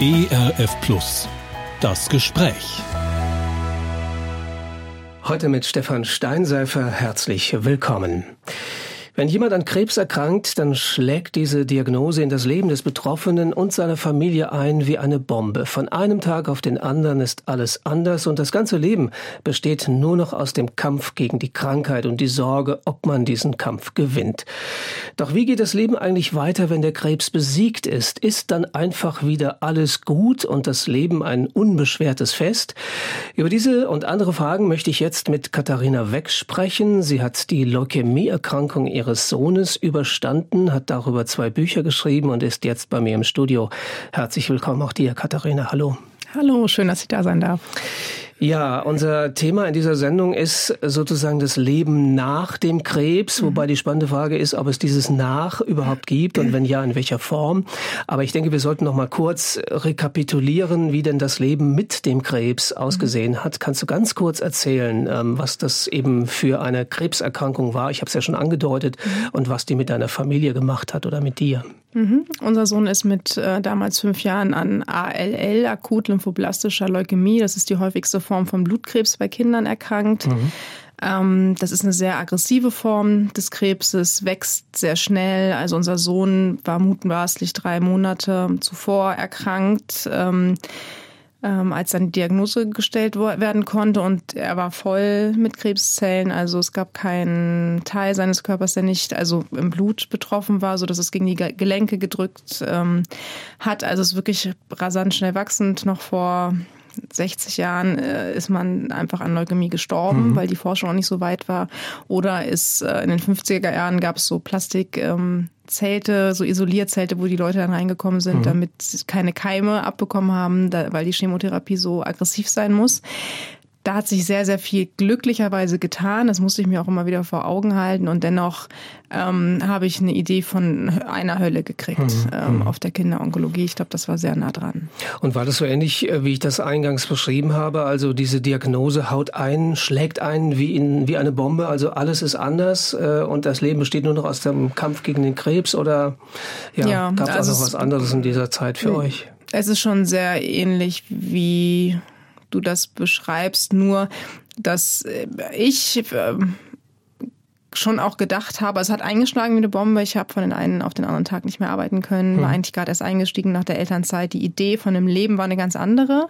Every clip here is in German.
ERF Plus. Das Gespräch. Heute mit Stefan Steinseifer herzlich willkommen. Wenn jemand an Krebs erkrankt, dann schlägt diese Diagnose in das Leben des Betroffenen und seiner Familie ein wie eine Bombe. Von einem Tag auf den anderen ist alles anders und das ganze Leben besteht nur noch aus dem Kampf gegen die Krankheit und die Sorge, ob man diesen Kampf gewinnt. Doch wie geht das Leben eigentlich weiter, wenn der Krebs besiegt ist? Ist dann einfach wieder alles gut und das Leben ein unbeschwertes Fest? Über diese und andere Fragen möchte ich jetzt mit Katharina Weck sprechen. Sie hat die Leukämieerkrankung ihres Sohnes überstanden, hat darüber zwei Bücher geschrieben und ist jetzt bei mir im Studio. Herzlich willkommen auch dir, Katharina. Hallo. Hallo, schön, dass ich da sein darf. Ja, unser Thema in dieser Sendung ist sozusagen das Leben nach dem Krebs, mhm. wobei die spannende Frage ist, ob es dieses Nach überhaupt gibt und wenn ja, in welcher Form. Aber ich denke, wir sollten noch mal kurz rekapitulieren, wie denn das Leben mit dem Krebs ausgesehen hat. Kannst du ganz kurz erzählen, ähm, was das eben für eine Krebserkrankung war? Ich habe es ja schon angedeutet mhm. und was die mit deiner Familie gemacht hat oder mit dir. Mhm. Unser Sohn ist mit äh, damals fünf Jahren an ALL, akut lymphoblastischer Leukämie, das ist die häufigste Form von Blutkrebs bei Kindern erkrankt. Mhm. Ähm, das ist eine sehr aggressive Form des Krebses, wächst sehr schnell. Also unser Sohn war mutmaßlich drei Monate zuvor erkrankt. Ähm, ähm, als dann die Diagnose gestellt werden konnte und er war voll mit Krebszellen. Also es gab keinen Teil seines Körpers, der nicht also im Blut betroffen war, so dass es gegen die Gelenke gedrückt ähm, hat. Also es ist wirklich rasant schnell wachsend. Noch vor 60 Jahren äh, ist man einfach an Leukämie gestorben, mhm. weil die Forschung auch nicht so weit war. Oder ist äh, in den 50er Jahren gab es so Plastik. Ähm, Zelte, so Isolierzelte, wo die Leute dann reingekommen sind, mhm. damit sie keine Keime abbekommen haben, da, weil die Chemotherapie so aggressiv sein muss da hat sich sehr, sehr viel glücklicherweise getan. Das musste ich mir auch immer wieder vor Augen halten. Und dennoch ähm, habe ich eine Idee von einer Hölle gekriegt mhm. ähm, mhm. auf der Kinderonkologie. Ich glaube, das war sehr nah dran. Und war das so ähnlich, äh, wie ich das eingangs beschrieben habe? Also diese Diagnose haut ein, schlägt ein wie, in, wie eine Bombe. Also alles ist anders äh, und das Leben besteht nur noch aus dem Kampf gegen den Krebs? Oder ja, ja gab es also auch noch was anderes in dieser Zeit für euch? Es ist schon sehr ähnlich wie du das beschreibst, nur dass äh, ich ähm, schon auch gedacht habe, es hat eingeschlagen wie eine Bombe. Ich habe von den einen auf den anderen Tag nicht mehr arbeiten können, war hm. eigentlich gerade erst eingestiegen nach der Elternzeit. Die Idee von dem Leben war eine ganz andere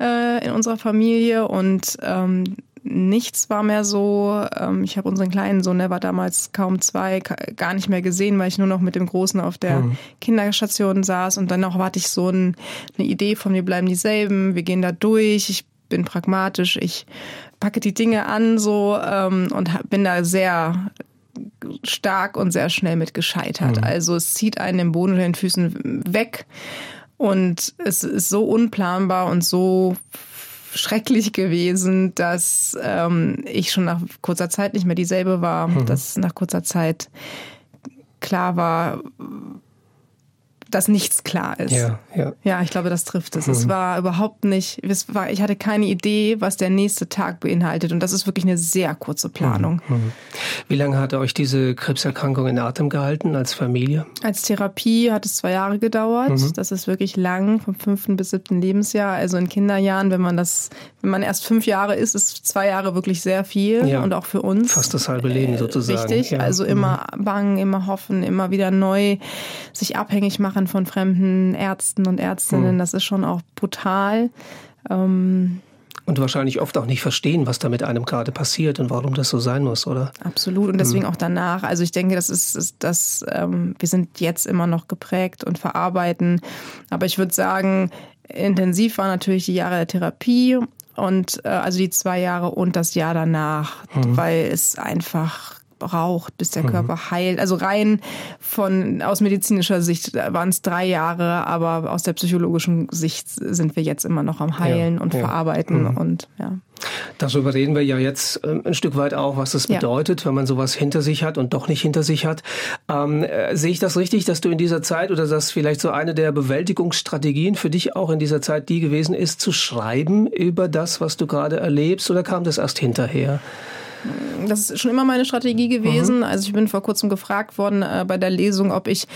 äh, in unserer Familie und ähm, nichts war mehr so. Ähm, ich habe unseren kleinen Sohn, der war damals kaum zwei, gar nicht mehr gesehen, weil ich nur noch mit dem Großen auf der mhm. Kinderstation saß. Und dann auch hatte ich so ein, eine Idee von, wir bleiben dieselben, wir gehen da durch. Ich bin pragmatisch, ich packe die Dinge an so ähm, und bin da sehr stark und sehr schnell mit gescheitert. Mhm. Also es zieht einen den Boden unter den Füßen weg und es ist so unplanbar und so schrecklich gewesen, dass ähm, ich schon nach kurzer Zeit nicht mehr dieselbe war, mhm. dass nach kurzer Zeit klar war, dass nichts klar ist. Ja, ja. ja ich glaube, das trifft es. Mhm. Es war überhaupt nicht, es war, ich hatte keine Idee, was der nächste Tag beinhaltet. Und das ist wirklich eine sehr kurze Planung. Mhm. mhm. Wie lange hat euch diese Krebserkrankung in Atem gehalten als Familie? Als Therapie hat es zwei Jahre gedauert. Mhm. Das ist wirklich lang, vom fünften bis siebten Lebensjahr. Also in Kinderjahren, wenn man das, wenn man erst fünf Jahre ist, ist zwei Jahre wirklich sehr viel. Ja. Und auch für uns. Fast das halbe Leben sozusagen. Richtig. Ja. Also immer mhm. bangen, immer hoffen, immer wieder neu sich abhängig machen Jahren von fremden Ärzten und Ärztinnen. Mhm. Das ist schon auch brutal. Ähm, und wahrscheinlich oft auch nicht verstehen, was da mit einem gerade passiert und warum das so sein muss, oder? Absolut. Und deswegen mhm. auch danach. Also ich denke, das ist, ist das, ähm, wir sind jetzt immer noch geprägt und verarbeiten. Aber ich würde sagen, intensiv war natürlich die Jahre der Therapie und äh, also die zwei Jahre und das Jahr danach, mhm. weil es einfach braucht, bis der mhm. Körper heilt. Also rein von aus medizinischer Sicht waren es drei Jahre, aber aus der psychologischen Sicht sind wir jetzt immer noch am Heilen ja, und ja. Verarbeiten mhm. und ja. Darüber reden wir ja jetzt äh, ein Stück weit auch, was es bedeutet, ja. wenn man sowas hinter sich hat und doch nicht hinter sich hat. Ähm, äh, sehe ich das richtig, dass du in dieser Zeit oder dass vielleicht so eine der Bewältigungsstrategien für dich auch in dieser Zeit die gewesen ist, zu schreiben über das, was du gerade erlebst, oder kam das erst hinterher? Das ist schon immer meine Strategie gewesen. Mhm. Also ich bin vor kurzem gefragt worden äh, bei der Lesung, ob ich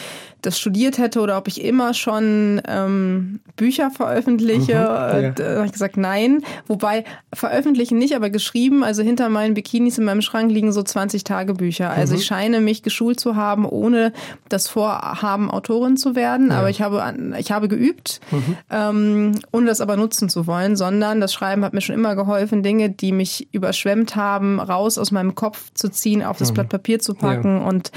das studiert hätte oder ob ich immer schon ähm, Bücher veröffentliche. Mhm, ja. Da habe ich gesagt, nein. Wobei veröffentlichen nicht, aber geschrieben. Also hinter meinen Bikinis in meinem Schrank liegen so 20 Tagebücher. Also mhm. ich scheine mich geschult zu haben, ohne das Vorhaben, Autorin zu werden. Ja. Aber ich habe, ich habe geübt, mhm. ähm, ohne das aber nutzen zu wollen, sondern das Schreiben hat mir schon immer geholfen, Dinge, die mich überschwemmt haben, raus aus meinem Kopf zu ziehen, auf das mhm. Blatt Papier zu packen ja. und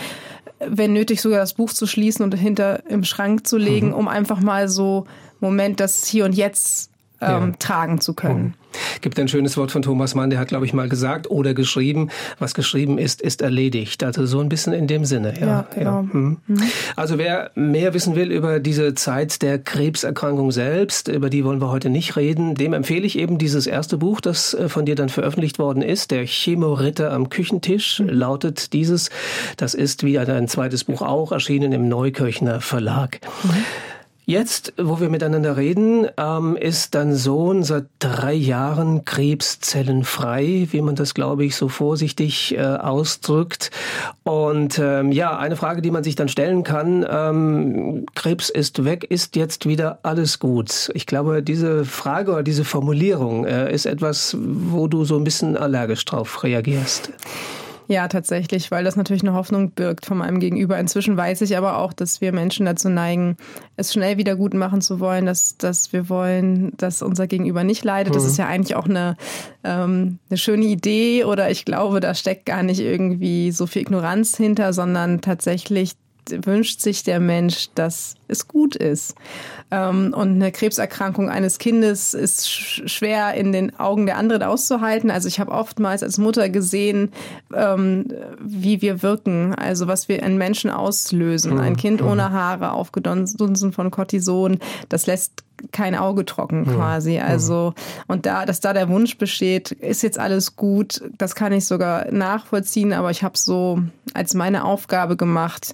wenn nötig sogar das Buch zu schließen und hinter im Schrank zu legen, mhm. um einfach mal so Moment das Hier und Jetzt ähm, ja. tragen zu können. Mhm. Gibt ein schönes Wort von Thomas Mann, der hat, glaube ich, mal gesagt oder geschrieben, was geschrieben ist, ist erledigt. Also so ein bisschen in dem Sinne. Ja, ja genau. Ja. Mhm. mhm. Also wer mehr wissen will über diese Zeit der Krebserkrankung selbst, über die wollen wir heute nicht reden, dem empfehle ich eben dieses erste Buch, das äh, von dir dann veröffentlicht worden ist, der Chemoritter am Küchentisch, mhm. lautet dieses. Das ist wie ein zweites Buch auch erschienen im Neukirchner Verlag. Jetzt, wo wir miteinander reden, ähm, ist dein Sohn seit drei Jahren krebszellenfrei, wie man das, glaube ich, so vorsichtig äh, ausdrückt. Und ähm, ja, eine Frage, die man sich dann stellen kann, ähm, Krebs ist weg, ist jetzt wieder alles gut? Ich glaube, diese Frage oder diese Formulierung äh, ist etwas, wo du so ein bisschen allergisch drauf reagierst. Ja, tatsächlich, weil das natürlich eine Hoffnung birgt von meinem Gegenüber. Inzwischen weiß ich aber auch, dass wir Menschen dazu neigen, es schnell wieder gut machen zu wollen, dass, dass wir wollen, dass unser Gegenüber nicht leidet. Mhm. Das ist ja eigentlich auch eine, ähm, eine schöne Idee oder ich glaube, da steckt gar nicht irgendwie so viel Ignoranz hinter, sondern tatsächlich wünscht sich der Mensch, dass es gut ist. Ähm, und eine Krebserkrankung eines Kindes ist schwer in den Augen der anderen auszuhalten. Also ich habe oftmals als Mutter gesehen, ähm, wie wir wirken, also was wir in Menschen auslösen. Ein Kind ohne Haare, aufgedunsen von Cortison, das lässt kein Auge trocken quasi. Also und da, dass da der Wunsch besteht, ist jetzt alles gut, das kann ich sogar nachvollziehen, aber ich habe so als meine Aufgabe gemacht,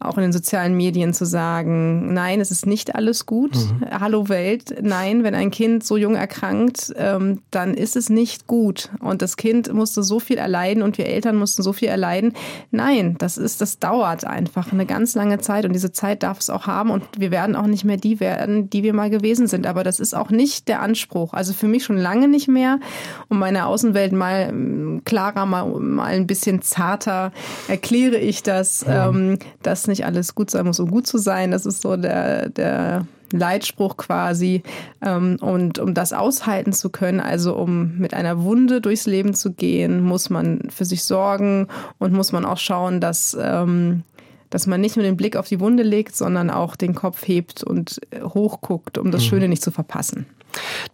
auch in den sozialen Medien zu sagen, nein, es ist nicht alles gut. Mhm. Hallo Welt, nein, wenn ein Kind so jung erkrankt, ähm, dann ist es nicht gut. Und das Kind musste so viel erleiden und wir Eltern mussten so viel erleiden. Nein, das ist, das dauert einfach eine ganz lange Zeit und diese Zeit darf es auch haben und wir werden auch nicht mehr die werden, die wir mal gewesen sind. Aber das ist auch nicht der Anspruch. Also für mich schon lange nicht mehr. Um meine Außenwelt mal ähm, klarer, mal, mal ein bisschen zarter erkläre ich das, ja. ähm, dass nicht alles gut sein muss, um gut zu sein. Das ist so der, der Leitspruch quasi. Ähm, und um das aushalten zu können, also um mit einer Wunde durchs Leben zu gehen, muss man für sich sorgen und muss man auch schauen, dass, ähm, dass man nicht nur den Blick auf die Wunde legt, sondern auch den Kopf hebt und hochguckt, um das mhm. Schöne nicht zu verpassen.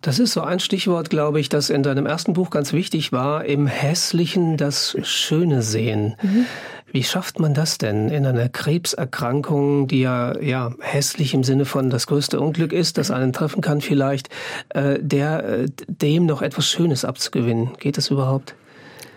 Das ist so ein Stichwort, glaube ich, das in deinem ersten Buch ganz wichtig war, im Hässlichen das Schöne sehen. Mhm. Wie schafft man das denn in einer Krebserkrankung, die ja, ja hässlich im Sinne von das größte Unglück ist, das einen treffen kann vielleicht, äh, der äh, dem noch etwas Schönes abzugewinnen? Geht das überhaupt?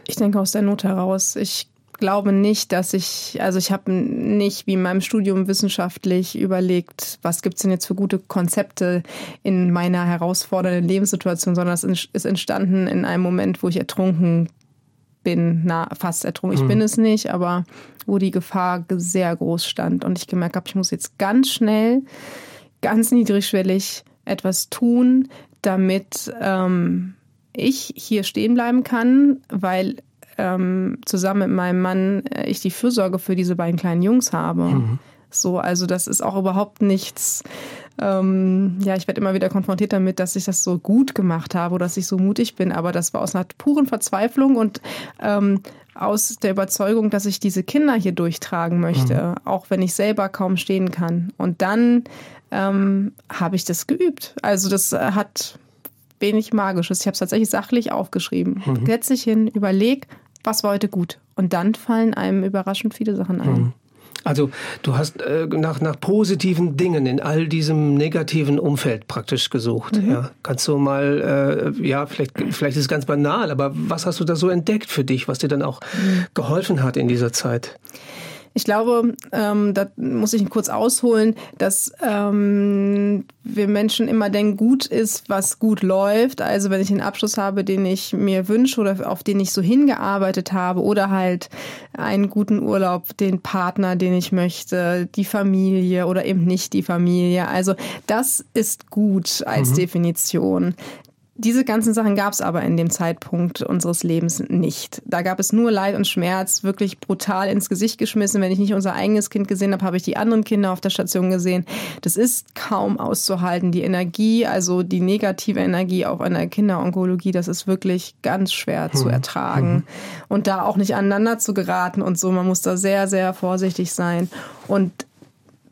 Ich denke aus der Not heraus. Ich glaube nicht, dass ich, also ich habe nicht wie in meinem Studium wissenschaftlich überlegt, was gibt's denn jetzt für gute Konzepte in meiner herausfordernden Lebenssituation, sondern es ist entstanden in einem Moment, wo ich ertrunken bin, na, fast ertrunken. Ich mhm. bin es nicht, aber wo die Gefahr sehr groß stand und ich gemerkt habe, ich muss jetzt ganz schnell, ganz niedrigschwellig etwas tun, damit ähm, ich hier stehen bleiben kann, weil ähm, zusammen mit meinem Mann äh, ich die Fürsorge für diese beiden kleinen Jungs habe. Mhm. So, also das ist auch überhaupt nichts. Ähm, ja, ich werde immer wieder konfrontiert damit, dass ich das so gut gemacht habe oder dass ich so mutig bin, aber das war aus einer puren Verzweiflung und ähm, aus der Überzeugung, dass ich diese Kinder hier durchtragen möchte, mhm. auch wenn ich selber kaum stehen kann. Und dann ähm, habe ich das geübt. Also das hat wenig Magisches. Ich habe es tatsächlich sachlich aufgeschrieben. Mhm. Setz dich hin, überleg, was war heute gut. Und dann fallen einem überraschend viele Sachen ein. Mhm. Also du hast äh, nach, nach positiven Dingen in all diesem negativen Umfeld praktisch gesucht. Mhm. Ja. Kannst du mal, äh, ja, vielleicht, vielleicht ist es ganz banal, aber was hast du da so entdeckt für dich, was dir dann auch mhm. geholfen hat in dieser Zeit? Ich glaube, ähm, da muss ich kurz ausholen, dass ähm, wir Menschen immer denken, gut ist, was gut läuft. Also wenn ich einen Abschluss habe, den ich mir wünsche oder auf den ich so hingearbeitet habe oder halt einen guten Urlaub, den Partner, den ich möchte, die Familie oder eben nicht die Familie. Also das ist gut als mhm. Definition. Diese ganzen Sachen gab es aber in dem Zeitpunkt unseres Lebens nicht. Da gab es nur Leid und Schmerz, wirklich brutal ins Gesicht geschmissen. Wenn ich nicht unser eigenes Kind gesehen habe, habe ich die anderen Kinder auf der Station gesehen. Das ist kaum auszuhalten. Die Energie, also die negative Energie auf einer Kinderonkologie, das ist wirklich ganz schwer zu mhm. ertragen. Mhm. Und da auch nicht aneinander zu geraten und so. Man muss da sehr, sehr vorsichtig sein. Und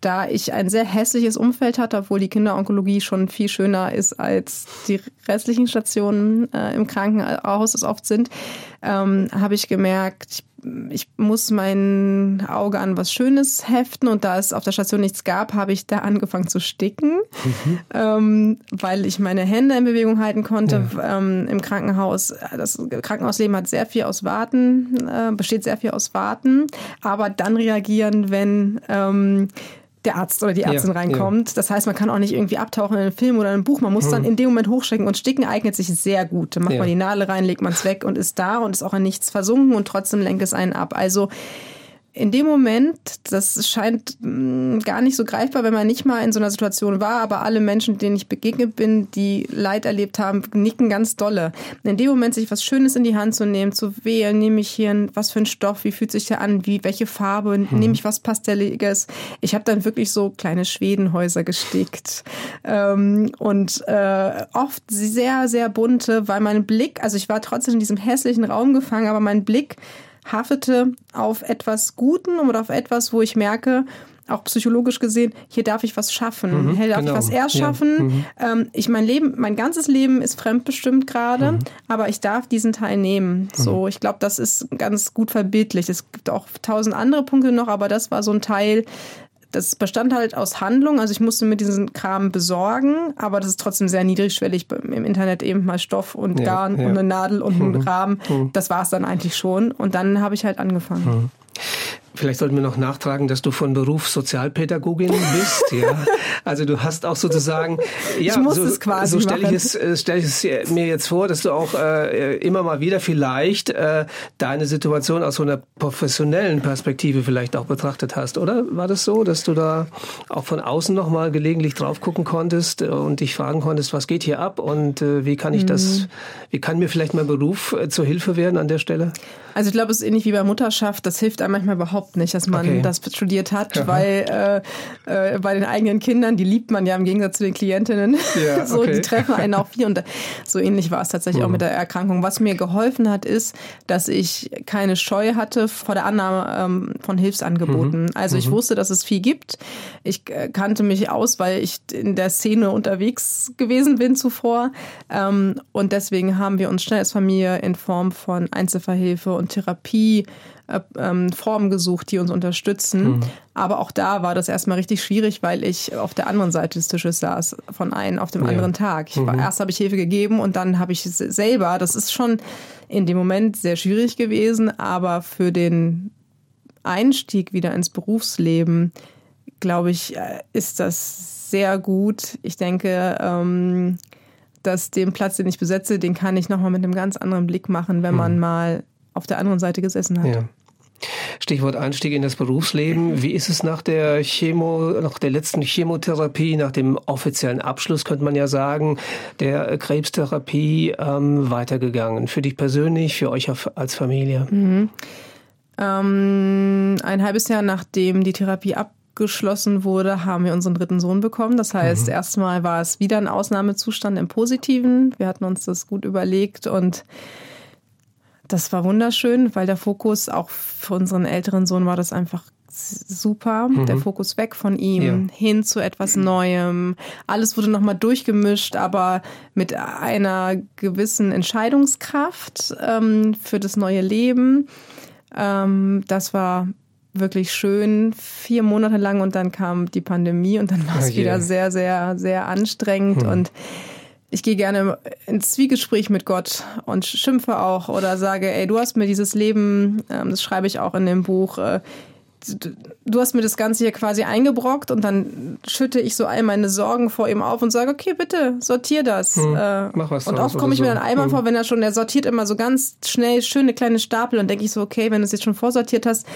da ich ein sehr hässliches Umfeld hatte, obwohl die Kinderonkologie schon viel schöner ist als die restlichen Stationen äh, im Krankenhaus es oft sind, ähm, habe ich gemerkt, ich, ich, muss mein Auge an was Schönes heften und da es auf der Station nichts gab, habe ich da angefangen zu sticken, mhm. ähm, weil ich meine Hände in Bewegung halten konnte ja. ähm, im Krankenhaus. Das Krankenhausleben hat sehr viel aus Warten, äh, besteht sehr viel aus Warten, aber dann reagieren, wenn ähm, der Arzt oder die Ärztin ja, reinkommt. Ja. Das heißt, man kann auch nicht irgendwie abtauchen in einem Film oder einem Buch. Man muss hm. dann in dem Moment hochschrecken und Sticken eignet sich sehr gut. Dann macht ja. man die Nadel rein, legt man es weg und ist da und ist auch in nichts versunken und trotzdem lenkt es einen ab. Also in dem Moment, das scheint mh, mm, gar nicht so greifbar, wenn man nicht mal in so einer Situation war, aber alle Menschen, denen ich begegnet bin, die Leid erlebt haben, nicken ganz dolle. In dem Moment sich was Schönes in die Hand zu nehmen, zu wählen, nehme ich hier ein, was für ein Stoff, wie fühlt sich der an, wie welche Farbe, hm. nehme ich was Pastelliges. Ich habe dann wirklich so kleine Schwedenhäuser gestickt ähm, und äh, oft sehr, sehr bunte, weil mein Blick, also ich war trotzdem in diesem hässlichen Raum gefangen, aber mein Blick haftete auf etwas Guten oder auf etwas, wo ich merke, auch psychologisch gesehen, hier darf ich was schaffen, mhm, hier darf genau. ich was erschaffen. Ja, mhm. ähm, ich mein Leben, mein ganzes Leben ist fremdbestimmt gerade, mhm. aber ich darf diesen Teil nehmen. So, mhm. ich glaube, das ist ganz gut verbildlich. Es gibt auch tausend andere Punkte noch, aber das war so ein Teil, das bestand halt aus Handlung. Also ich musste mir diesen Kram besorgen, aber das ist trotzdem sehr niedrigschwellig im Internet eben mal Stoff und Garn ja, ja. und eine Nadel und einen Rahmen. Mhm. Das war es dann eigentlich schon. Und dann habe ich halt angefangen. Mhm. Vielleicht sollten wir noch nachtragen, dass du von Beruf Sozialpädagogin bist. ja. Also du hast auch sozusagen, ja, ich muss so, es quasi so stelle ich es, äh, stelle ich es mir jetzt vor, dass du auch äh, immer mal wieder vielleicht äh, deine Situation aus so einer professionellen Perspektive vielleicht auch betrachtet hast, oder? War das so, dass du da auch von außen noch mal gelegentlich drauf gucken konntest und dich fragen konntest, was geht hier ab und äh, wie kann ich mhm. das, wie kann mir vielleicht mein Beruf äh, zur Hilfe werden an der Stelle? Also ich glaube, es ist ähnlich wie bei Mutterschaft. Das hilft einem manchmal überhaupt nicht, dass man okay. das studiert hat, Aha. weil äh, äh, bei den eigenen Kindern, die liebt man ja im Gegensatz zu den Klientinnen. Ja, so, okay. die treffen einen auch viel. Und so ähnlich war es tatsächlich mhm. auch mit der Erkrankung. Was mir geholfen hat, ist, dass ich keine Scheu hatte vor der Annahme ähm, von Hilfsangeboten. Mhm. Also ich mhm. wusste, dass es viel gibt. Ich äh, kannte mich aus, weil ich in der Szene unterwegs gewesen bin zuvor. Ähm, und deswegen haben wir uns schnell als Familie in Form von Einzelverhilfe und Therapie ähm, Formen gesucht, die uns unterstützen. Mhm. Aber auch da war das erstmal richtig schwierig, weil ich auf der anderen Seite des Tisches saß, von einem auf dem ja. anderen Tag. Ich war, mhm. Erst habe ich Hilfe gegeben und dann habe ich selber, das ist schon in dem Moment sehr schwierig gewesen, aber für den Einstieg wieder ins Berufsleben, glaube ich, äh, ist das sehr gut. Ich denke, ähm, dass den Platz, den ich besetze, den kann ich nochmal mit einem ganz anderen Blick machen, wenn man mhm. mal auf der anderen Seite gesessen hat. Ja. Stichwort Einstieg in das Berufsleben. Wie ist es nach der Chemo, nach der letzten Chemotherapie, nach dem offiziellen Abschluss, könnte man ja sagen, der Krebstherapie ähm, weitergegangen? Für dich persönlich, für euch als Familie? Mhm. Ähm, ein halbes Jahr nachdem die Therapie abgeschlossen wurde, haben wir unseren dritten Sohn bekommen. Das heißt, mhm. erstmal war es wieder ein Ausnahmezustand im Positiven. Wir hatten uns das gut überlegt und das war wunderschön, weil der Fokus auch für unseren älteren Sohn war das einfach super. Mhm. Der Fokus weg von ihm ja. hin zu etwas Neuem. Alles wurde nochmal durchgemischt, aber mit einer gewissen Entscheidungskraft ähm, für das neue Leben. Ähm, das war wirklich schön, vier Monate lang und dann kam die Pandemie und dann war es oh wieder sehr, sehr, sehr anstrengend mhm. und ich gehe gerne ins Zwiegespräch mit Gott und schimpfe auch oder sage, ey, du hast mir dieses Leben, ähm, das schreibe ich auch in dem Buch, äh, du hast mir das Ganze hier quasi eingebrockt und dann schütte ich so all meine Sorgen vor ihm auf und sage, okay, bitte, sortier das. Hm, äh, mach was und oft komme ich so. mir dann einmal hm. vor, wenn er schon, der sortiert immer so ganz schnell schöne kleine Stapel und denke ich so, okay, wenn du es jetzt schon vorsortiert hast,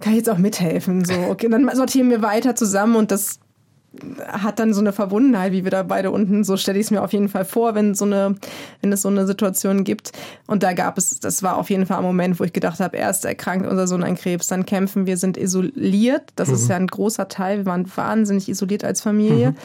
kann ich jetzt auch mithelfen. So, okay, dann sortieren wir weiter zusammen und das hat dann so eine Verbundenheit, wie wir da beide unten, so stelle ich es mir auf jeden Fall vor, wenn so eine, wenn es so eine Situation gibt. Und da gab es, das war auf jeden Fall ein Moment, wo ich gedacht habe, erst erkrankt unser Sohn an Krebs, dann kämpfen wir, sind isoliert. Das mhm. ist ja ein großer Teil. Wir waren wahnsinnig isoliert als Familie. Mhm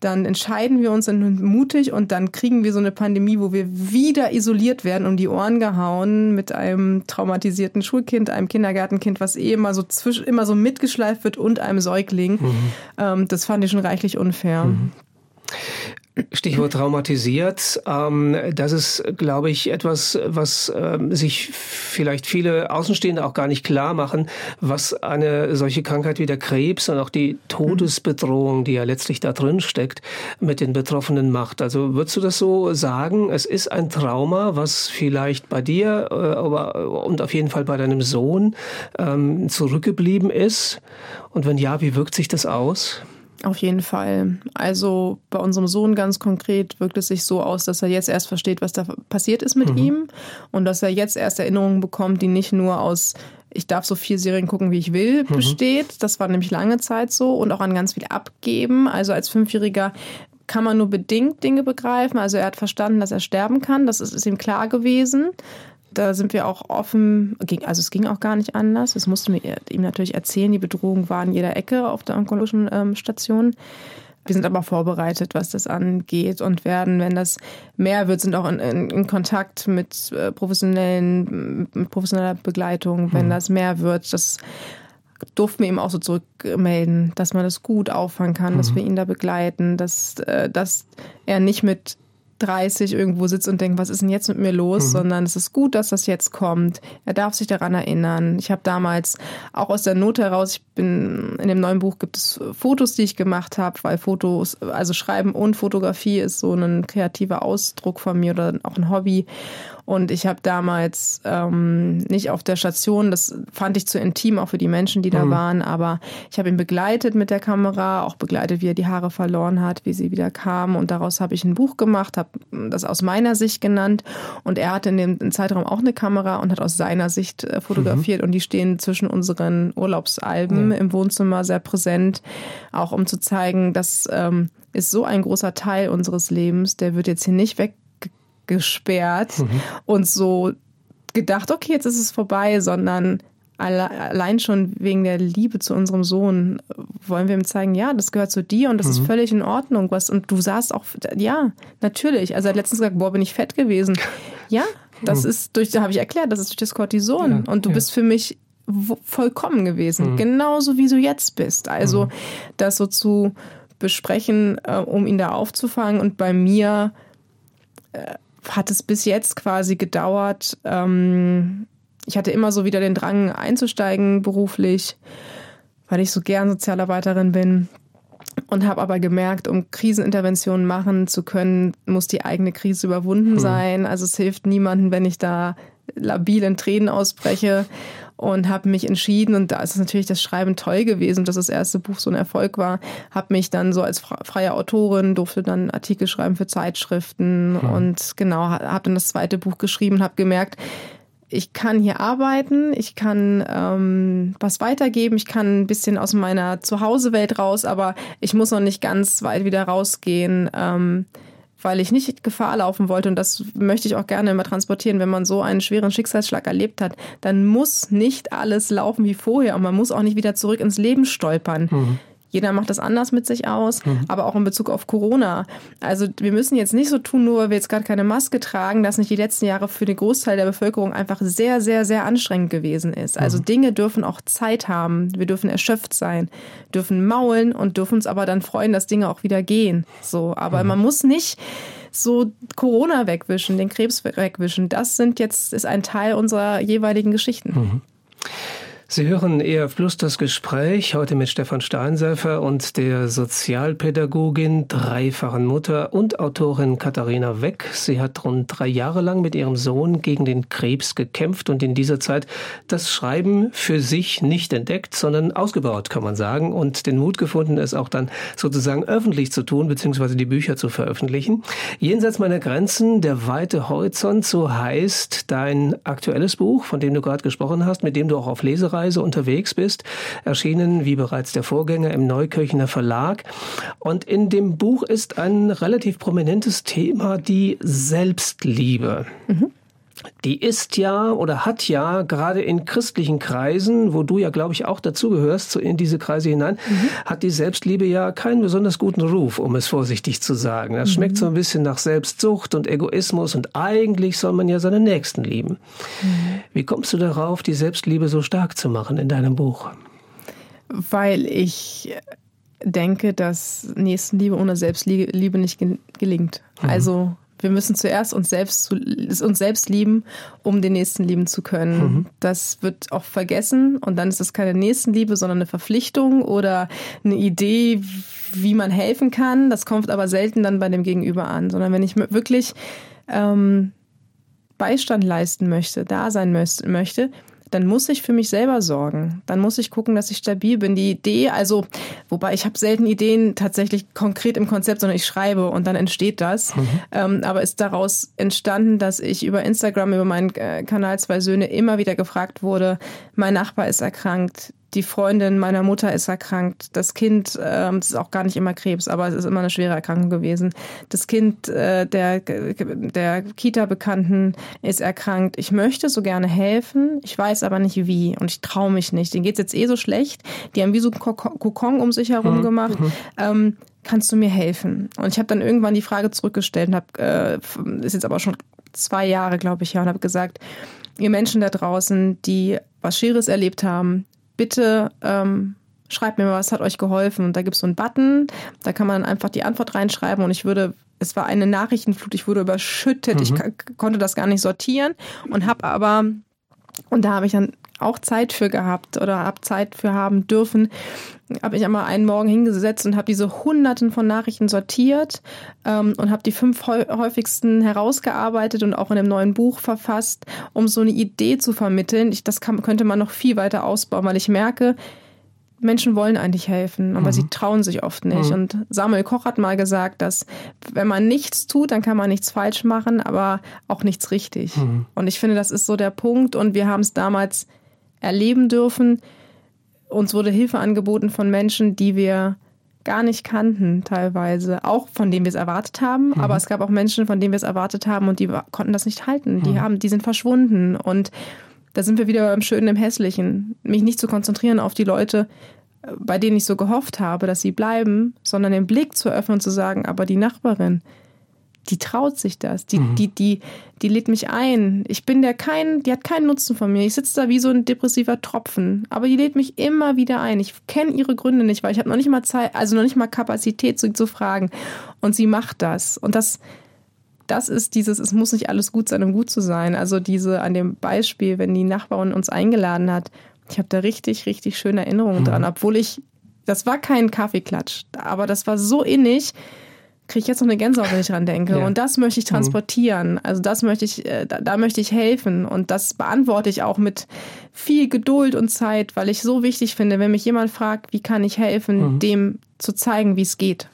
dann entscheiden wir uns, sind mutig und dann kriegen wir so eine Pandemie, wo wir wieder isoliert werden, um die Ohren gehauen mit einem traumatisierten Schulkind, einem Kindergartenkind, was eh immer so zwischen, immer so mitgeschleift wird und einem Säugling. Mhm. Ähm, das fand ich schon reichlich unfair. Mhm. Stichwort traumatisiert. Ähm, das ist, glaube ich, etwas, was ähm, sich vielleicht viele Außenstehende auch gar nicht klar machen, was eine solche Krankheit wie der Krebs und auch die Todesbedrohung, die ja letztlich da drin steckt, mit den Betroffenen macht. Also würdest du das so sagen? Es ist ein Trauma, was vielleicht bei dir äh, aber, und auf jeden Fall bei deinem Sohn ähm, zurückgeblieben ist. Und wenn ja, wie wirkt sich das aus? Auf jeden Fall. Also bei unserem Sohn ganz konkret wirkt es sich so aus, dass er jetzt erst versteht, was da passiert ist mit mhm. ihm und dass er jetzt erst Erinnerungen bekommt, die nicht nur aus ich darf so viel Serien gucken, wie ich will, mhm. besteht. Das war nämlich lange Zeit so und auch an ganz viel abgeben. Also als Fünfjähriger kann man nur bedingt Dinge begreifen. Also er hat verstanden, dass er sterben kann. Das ist, ist ihm klar gewesen da sind wir auch offen, also es ging auch gar nicht anders. Das mussten wir ihm natürlich erzählen. Die Bedrohung war in jeder Ecke auf der onkologischen ähm, Station. Wir sind aber vorbereitet, was das angeht und werden, wenn das mehr wird, sind auch in, in, in Kontakt mit äh, professionellen, mit professioneller Begleitung, wenn mhm. das mehr wird. Das durften wir ihm auch so zurückmelden, dass man das gut auffangen kann, mhm. dass wir ihn da begleiten, dass, äh, dass er nicht mit 30 irgendwo sitzt und denkt, was ist denn jetzt mit mir los, mhm. sondern es ist gut, dass das jetzt kommt. Er darf sich daran erinnern. Ich habe damals auch aus der Not heraus, ich bin in dem neuen Buch gibt es Fotos, die ich gemacht habe, weil Fotos, also Schreiben und Fotografie ist so ein kreativer Ausdruck von mir oder auch ein Hobby. Und ich habe damals ähm, nicht auf der Station, das fand ich zu intim, auch für die Menschen, die da mhm. waren, aber ich habe ihn begleitet mit der Kamera, auch begleitet, wie er die Haare verloren hat, wie sie wieder kam. Und daraus habe ich ein Buch gemacht, habe das aus meiner Sicht genannt. Und er hatte in dem Zeitraum auch eine Kamera und hat aus seiner Sicht äh, fotografiert. Mhm. Und die stehen zwischen unseren Urlaubsalben mhm. im Wohnzimmer sehr präsent, auch um zu zeigen, dass ähm, ist so ein großer Teil unseres Lebens, der wird jetzt hier nicht weg gesperrt mhm. und so gedacht, okay, jetzt ist es vorbei, sondern allein schon wegen der Liebe zu unserem Sohn wollen wir ihm zeigen, ja, das gehört zu dir und das mhm. ist völlig in Ordnung. Was, und du sahst auch, ja, natürlich. Also er hat letztens gesagt, boah, bin ich fett gewesen. Ja, das mhm. ist durch, da habe ich erklärt, das ist durch das Cortison. Ja, und du ja. bist für mich vollkommen gewesen. Mhm. Genauso wie du jetzt bist. Also, mhm. das so zu besprechen, äh, um ihn da aufzufangen. Und bei mir äh, hat es bis jetzt quasi gedauert. Ähm, ich hatte immer so wieder den Drang einzusteigen beruflich, weil ich so gern Sozialarbeiterin bin. Und habe aber gemerkt, um Kriseninterventionen machen zu können, muss die eigene Krise überwunden hm. sein. Also es hilft niemandem, wenn ich da labil in Tränen ausbreche und habe mich entschieden und da ist es natürlich das Schreiben toll gewesen, dass das erste Buch so ein Erfolg war, habe mich dann so als freie Autorin durfte dann Artikel schreiben für Zeitschriften hm. und genau habe dann das zweite Buch geschrieben, habe gemerkt, ich kann hier arbeiten, ich kann ähm, was weitergeben, ich kann ein bisschen aus meiner Zuhausewelt raus, aber ich muss noch nicht ganz weit wieder rausgehen. Ähm, weil ich nicht Gefahr laufen wollte. Und das möchte ich auch gerne immer transportieren. Wenn man so einen schweren Schicksalsschlag erlebt hat, dann muss nicht alles laufen wie vorher und man muss auch nicht wieder zurück ins Leben stolpern. Mhm. Jeder macht das anders mit sich aus, mhm. aber auch in Bezug auf Corona. Also wir müssen jetzt nicht so tun, nur weil wir jetzt gerade keine Maske tragen, dass nicht die letzten Jahre für den Großteil der Bevölkerung einfach sehr, sehr, sehr anstrengend gewesen ist. Also mhm. Dinge dürfen auch Zeit haben. Wir dürfen erschöpft sein, dürfen maulen und dürfen uns aber dann freuen, dass Dinge auch wieder gehen. So, aber mhm. man muss nicht so Corona wegwischen, den Krebs wegwischen. Das sind jetzt ist ein Teil unserer jeweiligen Geschichten. Sie hören ERF Plus das Gespräch heute mit Stefan Steinsäfer und der Sozialpädagogin, dreifachen Mutter und Autorin Katharina Weck. Sie hat rund drei Jahre lang mit ihrem Sohn gegen den Krebs gekämpft und in dieser Zeit das Schreiben für sich nicht entdeckt, sondern ausgebaut, kann man sagen, und den Mut gefunden, es auch dann sozusagen öffentlich zu tun, beziehungsweise die Bücher zu veröffentlichen. Jenseits meiner Grenzen, der weite Horizont, so heißt dein aktuelles Buch, von dem du gerade gesprochen hast, mit dem du auch auf Lesereise Reise unterwegs bist, erschienen wie bereits der Vorgänger im Neukirchener Verlag. Und in dem Buch ist ein relativ prominentes Thema die Selbstliebe. Mhm. Die ist ja oder hat ja gerade in christlichen Kreisen, wo du ja, glaube ich, auch dazugehörst, so in diese Kreise hinein, mhm. hat die Selbstliebe ja keinen besonders guten Ruf, um es vorsichtig zu sagen. Das mhm. schmeckt so ein bisschen nach Selbstsucht und Egoismus und eigentlich soll man ja seine Nächsten lieben. Mhm. Wie kommst du darauf, die Selbstliebe so stark zu machen in deinem Buch? Weil ich denke, dass Nächstenliebe ohne Selbstliebe nicht gelingt. Mhm. Also wir müssen zuerst uns selbst, uns selbst lieben, um den Nächsten lieben zu können. Mhm. Das wird oft vergessen und dann ist es keine Nächstenliebe, sondern eine Verpflichtung oder eine Idee, wie man helfen kann. Das kommt aber selten dann bei dem Gegenüber an, sondern wenn ich wirklich ähm, Beistand leisten möchte, da sein möchte, dann muss ich für mich selber sorgen. Dann muss ich gucken, dass ich stabil bin. Die Idee, also, wobei ich habe selten Ideen tatsächlich konkret im Konzept, sondern ich schreibe und dann entsteht das. Mhm. Ähm, aber ist daraus entstanden, dass ich über Instagram, über meinen äh, Kanal Zwei Söhne immer wieder gefragt wurde, mein Nachbar ist erkrankt, die Freundin meiner Mutter ist erkrankt. Das Kind, ähm, das ist auch gar nicht immer Krebs, aber es ist immer eine schwere Erkrankung gewesen. Das Kind äh, der, der Kita-Bekannten ist erkrankt. Ich möchte so gerne helfen, ich weiß aber nicht wie und ich traue mich nicht. Denen geht's jetzt eh so schlecht. Die haben wie so einen Kokon um sich herum mhm. gemacht. Mhm. Ähm, kannst du mir helfen? Und ich habe dann irgendwann die Frage zurückgestellt und habe, äh, ist jetzt aber schon zwei Jahre, glaube ich, ja, und habe gesagt, ihr Menschen da draußen, die was Schweres erlebt haben, bitte ähm, schreibt mir mal, was hat euch geholfen. Und da gibt es so einen Button, da kann man einfach die Antwort reinschreiben und ich würde, es war eine Nachrichtenflut, ich wurde überschüttet, mhm. ich konnte das gar nicht sortieren und habe aber, und da habe ich dann auch Zeit für gehabt oder habe Zeit für haben dürfen, habe ich einmal einen Morgen hingesetzt und habe diese Hunderten von Nachrichten sortiert ähm, und habe die fünf häufigsten herausgearbeitet und auch in einem neuen Buch verfasst, um so eine Idee zu vermitteln. Ich, das kann, könnte man noch viel weiter ausbauen, weil ich merke, Menschen wollen eigentlich helfen, aber mhm. sie trauen sich oft nicht. Mhm. Und Samuel Koch hat mal gesagt, dass wenn man nichts tut, dann kann man nichts falsch machen, aber auch nichts richtig. Mhm. Und ich finde, das ist so der Punkt. Und wir haben es damals erleben dürfen. Uns wurde Hilfe angeboten von Menschen, die wir gar nicht kannten, teilweise. Auch von denen wir es erwartet haben. Mhm. Aber es gab auch Menschen, von denen wir es erwartet haben und die konnten das nicht halten. Die, mhm. haben, die sind verschwunden. Und da sind wir wieder im Schönen, im Hässlichen. Mich nicht zu konzentrieren auf die Leute, bei denen ich so gehofft habe, dass sie bleiben, sondern den Blick zu öffnen und zu sagen, aber die Nachbarin, die traut sich das, die, mhm. die, die, die lädt mich ein. Ich bin der kein, die hat keinen Nutzen von mir. Ich sitze da wie so ein depressiver Tropfen. Aber die lädt mich immer wieder ein. Ich kenne ihre Gründe nicht, weil ich habe noch nicht mal Zeit, also noch nicht mal Kapazität zu, zu fragen. Und sie macht das. Und das, das ist dieses, es muss nicht alles gut sein, um gut zu sein. Also diese an dem Beispiel, wenn die Nachbarin uns eingeladen hat, ich habe da richtig, richtig schöne Erinnerungen mhm. dran, obwohl ich, das war kein Kaffeeklatsch, aber das war so innig kriege ich jetzt noch eine Gänsehaut, wenn ich dran denke. Ja. Und das möchte ich mhm. transportieren. Also das möchte ich, äh, da, da, möchte ich helfen. Und das beantworte ich auch mit viel Geduld und Zeit, weil ich so wichtig finde, wenn mich jemand fragt, wie kann ich helfen, mhm. dem zu zeigen, wie es geht.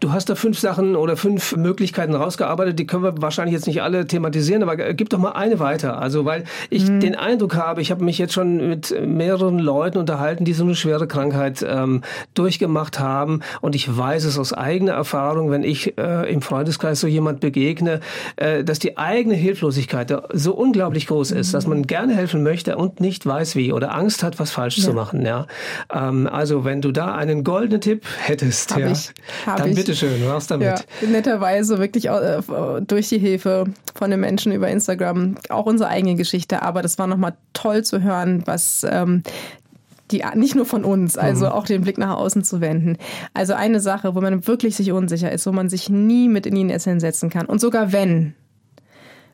Du hast da fünf Sachen oder fünf Möglichkeiten rausgearbeitet, die können wir wahrscheinlich jetzt nicht alle thematisieren, aber gib doch mal eine weiter. Also, weil ich mhm. den Eindruck habe, ich habe mich jetzt schon mit mehreren Leuten unterhalten, die so eine schwere Krankheit ähm, durchgemacht haben und ich weiß es aus eigener Erfahrung, wenn ich äh, im Freundeskreis so jemand begegne, äh, dass die eigene Hilflosigkeit so unglaublich groß ist, mhm. dass man gerne helfen möchte und nicht weiß wie oder Angst hat, was falsch ja. zu machen. Ja, ähm, also wenn du da einen goldenen Tipp hättest, hab ja, ich, dann ich. bitteschön, raus damit. Ja, netterweise wirklich äh, durch die Hilfe von den Menschen über Instagram, auch unsere eigene Geschichte, aber das war nochmal toll zu hören, was ähm, die, nicht nur von uns, also mhm. auch den Blick nach außen zu wenden. Also eine Sache, wo man wirklich sich unsicher ist, wo man sich nie mit in die Nesseln setzen kann. Und sogar wenn,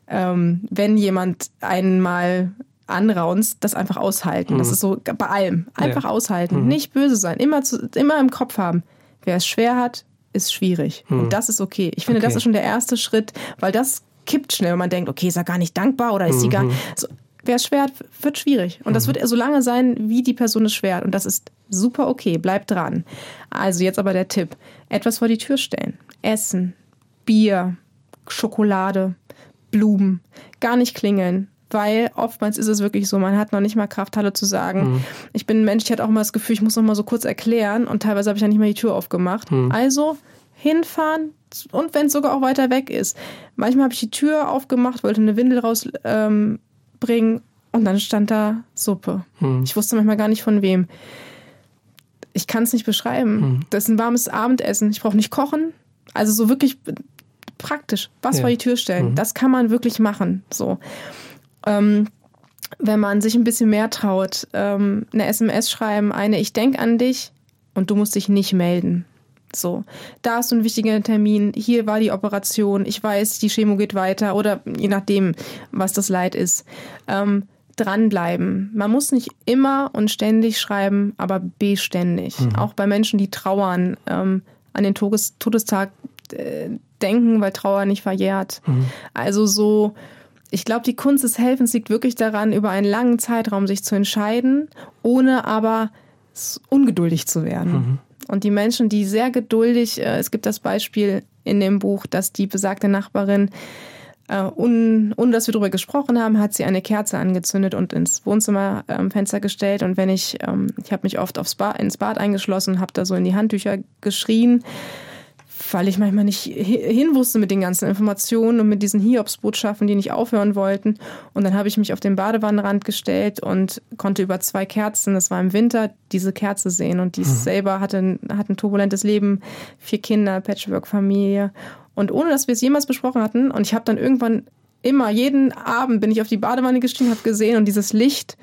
ähm, wenn jemand einen mal anraunst, das einfach aushalten. Das Mhm. ist so bei allem. Einfach Ja. aushalten. Nicht böse sein. Immer, zu, immer im Kopf haben. Wer es schwer hat, ist schwierig. Und das ist okay. Ich finde, das Mhm. Okay. ist schon der erste Schritt, weil das kippt schnell, wenn man denkt, okay, ist er gar nicht dankbar oder ist sie gar. Mhm. So, wer es schwer hat, wird schwierig. Und das wird so lange sein, wie die Person es schwer hat. Und das ist super okay. Bleibt dran. Also jetzt aber der Tipp. Etwas vor die Tür stellen. Essen, Bier, Schokolade, Blumen. Gar nicht klingeln. Weil oftmals ist es wirklich so, man hat noch nicht mal Kraft, Hallo zu sagen. Ich bin ein Mensch, ich hatte auch mal das Gefühl, ich muss noch mal so kurz erklären und teilweise habe ich ja nicht mal die Tür aufgemacht. Also hinfahren und wenn es sogar auch weiter weg ist. Manchmal habe ich die Tür aufgemacht, wollte eine Windel rausbringen ähm, und dann stand da Suppe. Ich wusste manchmal gar nicht von wem. Ich kann es nicht beschreiben. Das ist ein warmes Abendessen. Ich brauche nicht kochen. Also so wirklich praktisch. Was Ja. vor die Tür stellen. Das kann man wirklich machen. So. Ähm, wenn man sich ein bisschen mehr traut, ähm, eine SMS schreiben, eine Ich denk an dich und du musst dich nicht melden. So, da hast du einen wichtigen Termin, hier war die Operation, ich weiß, die Chemo geht weiter oder je nachdem, was das Leid ist. Ähm, dranbleiben. Man muss nicht immer und ständig schreiben, aber beständig. Auch bei Menschen, die trauern, ähm, an den Todes Todestag äh, denken, weil Trauer nicht verjährt. Also so, ich glaube, die Kunst des Helfens liegt wirklich daran, über einen langen Zeitraum sich zu entscheiden, ohne aber ungeduldig zu werden. Und die Menschen, die sehr geduldig, äh, es gibt das Beispiel in dem Buch, dass die besagte Nachbarin, äh, un, ohne dass wir darüber gesprochen haben, hat sie eine Kerze angezündet und ins Wohnzimmerfenster gestellt. Und wenn ich, ähm, ich habe mich oft aufs Bad, ins Bad eingeschlossen, habe da so in die Handtücher geschrien, weil ich manchmal nicht hi- hin wusste mit den ganzen Informationen und mit diesen Hiobsbotschaften, die nicht aufhören wollten. Und dann habe ich mich auf den Badewannenrand gestellt und konnte über zwei Kerzen, das war im Winter, diese Kerze sehen. Und die selber hatte, ein- hat ein turbulentes Leben, vier Kinder, Patchwork-Familie. Und ohne, dass wir es jemals besprochen hatten, und ich habe dann irgendwann immer, jeden Abend bin ich auf die Badewanne gestiegen, habe gesehen und dieses Licht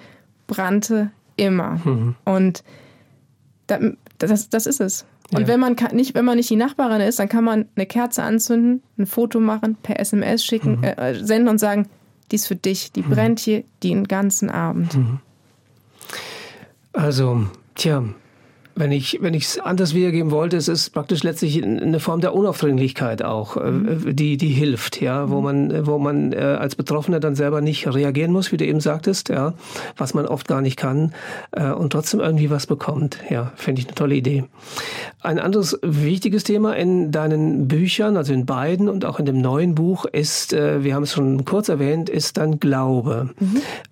brannte immer. Und da, das, das ist es. Und Ja. wenn man kann, nicht, wenn man nicht die Nachbarin ist, dann kann man eine Kerze anzünden, ein Foto machen, per SMS schicken, äh, äh, senden und sagen, die ist für dich, die brennt hier den ganzen Abend. Also, tja, wenn ich wenn ich es anders wiedergeben wollte, es ist praktisch letztlich eine Form der Unaufdringlichkeit auch, äh, die die hilft, ja, wo man wo man äh, als Betroffener dann selber nicht reagieren muss, wie du eben sagtest, ja, was man oft gar nicht kann äh, und trotzdem irgendwie was bekommt. Ja, finde ich eine tolle Idee. Ein anderes wichtiges Thema in deinen Büchern, also in beiden und auch in dem neuen Buch, ist, äh, wir haben es schon kurz erwähnt, ist dann Glaube.